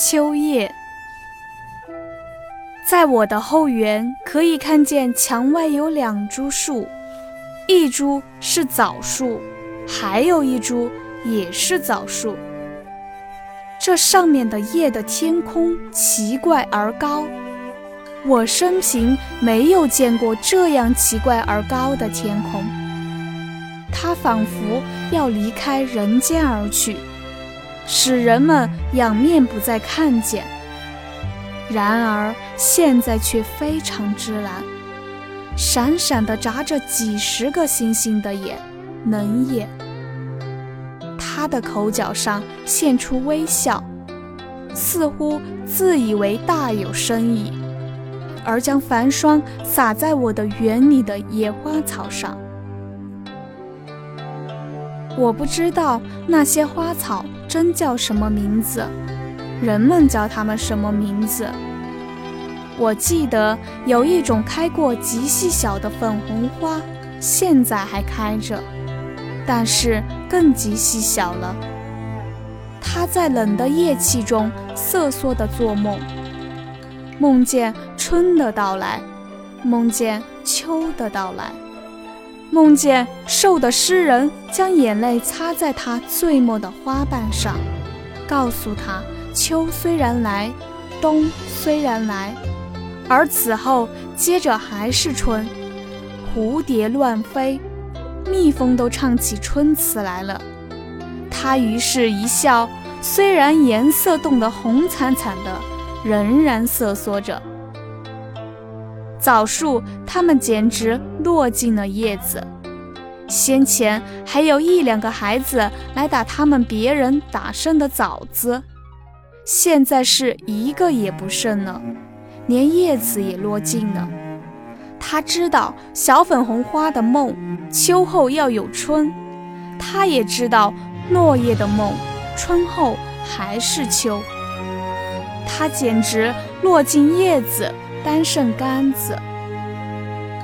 秋叶，在我的后园可以看见墙外有两株树，一株是枣树，还有一株也是枣树。这上面的叶的天空奇怪而高，我生平没有见过这样奇怪而高的天空。它仿佛要离开人间而去。使人们仰面不再看见，然而现在却非常之蓝，闪闪的眨着几十个星星的眼，能眼。他的口角上现出微笑，似乎自以为大有深意，而将繁霜洒在我的园里的野花草上。我不知道那些花草。真叫什么名字？人们叫它们什么名字？我记得有一种开过极细小的粉红花，现在还开着，但是更极细小了。它在冷的夜气中瑟缩地做梦，梦见春的到来，梦见秋的到来。梦见瘦的诗人将眼泪擦在他醉墨的花瓣上，告诉他：秋虽然来，冬虽然来，而此后接着还是春。蝴蝶乱飞，蜜蜂都唱起春词来了。他于是一笑，虽然颜色冻得红惨惨的，仍然瑟缩着。枣树，它们简直落尽了叶子。先前还有一两个孩子来打他们别人打剩的枣子，现在是一个也不剩了，连叶子也落尽了。他知道小粉红花的梦，秋后要有春；他也知道落叶的梦，春后还是秋。他简直落尽叶子。单剩杆子，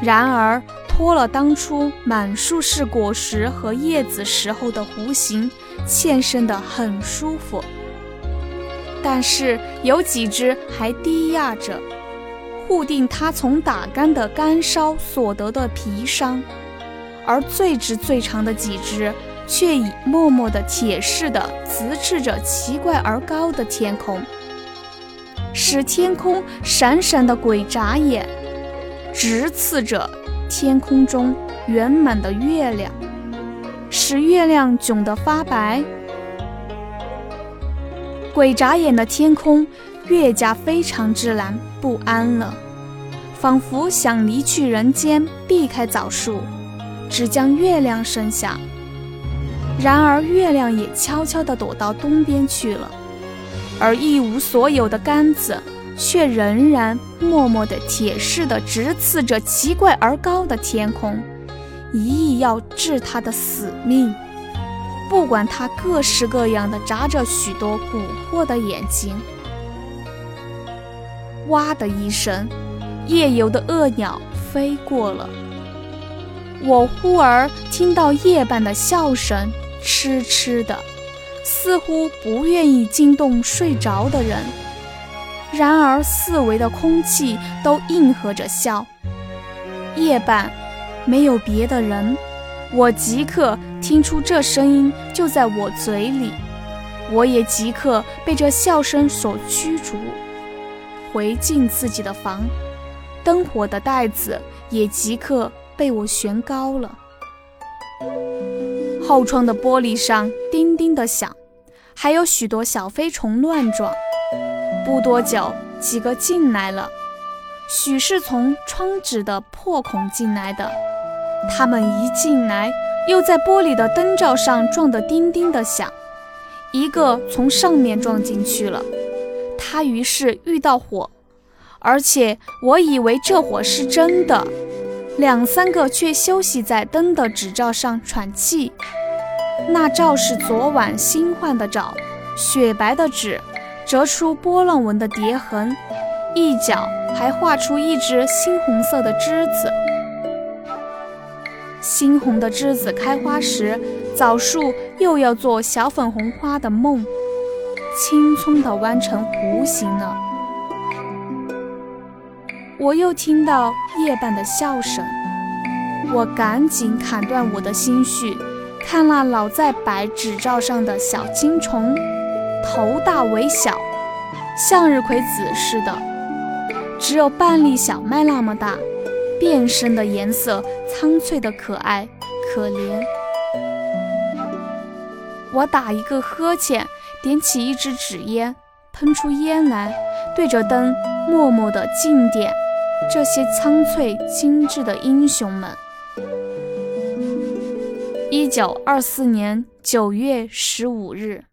然而脱了当初满树是果实和叶子时候的弧形，欠身的很舒服。但是有几只还低压着，护定它从打干的干梢所得的皮伤；而最直最长的几只，却已默默的铁似的直视着奇怪而高的天空。使天空闪闪的鬼眨眼，直刺着天空中圆满的月亮，使月亮窘得发白。鬼眨眼的天空越加非常之蓝不安了，仿佛想离去人间，避开枣树，只将月亮剩下。然而月亮也悄悄地躲到东边去了。而一无所有的杆子，却仍然默默地、铁似的直刺着奇怪而高的天空，一意要治他的死命。不管他各式各样的眨着许多蛊惑的眼睛。哇的一声，夜游的恶鸟飞过了。我忽而听到夜半的笑声，痴痴的。似乎不愿意惊动睡着的人，然而四围的空气都应和着笑。夜半，没有别的人，我即刻听出这声音就在我嘴里，我也即刻被这笑声所驱逐，回进自己的房，灯火的带子也即刻被我悬高了。后窗的玻璃上叮叮的响，还有许多小飞虫乱撞。不多久，几个进来了，许是从窗纸的破孔进来的。他们一进来，又在玻璃的灯罩上撞得叮叮的响。一个从上面撞进去了，他于是遇到火，而且我以为这火是真的。两三个却休息在灯的纸罩上喘气，那照是昨晚新换的罩，雪白的纸，折出波浪纹的叠痕，一角还画出一只猩红色的栀子。猩红的栀子开花时，枣树又要做小粉红花的梦，青葱的弯成弧形了。我又听到夜半的笑声，我赶紧砍断我的心绪，看那老在白纸罩上的小青虫，头大尾小，向日葵籽似的，只有半粒小麦那么大，变身的颜色苍翠的可爱可怜。我打一个呵欠，点起一支纸烟，喷出烟来，对着灯默默的敬点这些苍翠精致的英雄们。一九二四年九月十五日。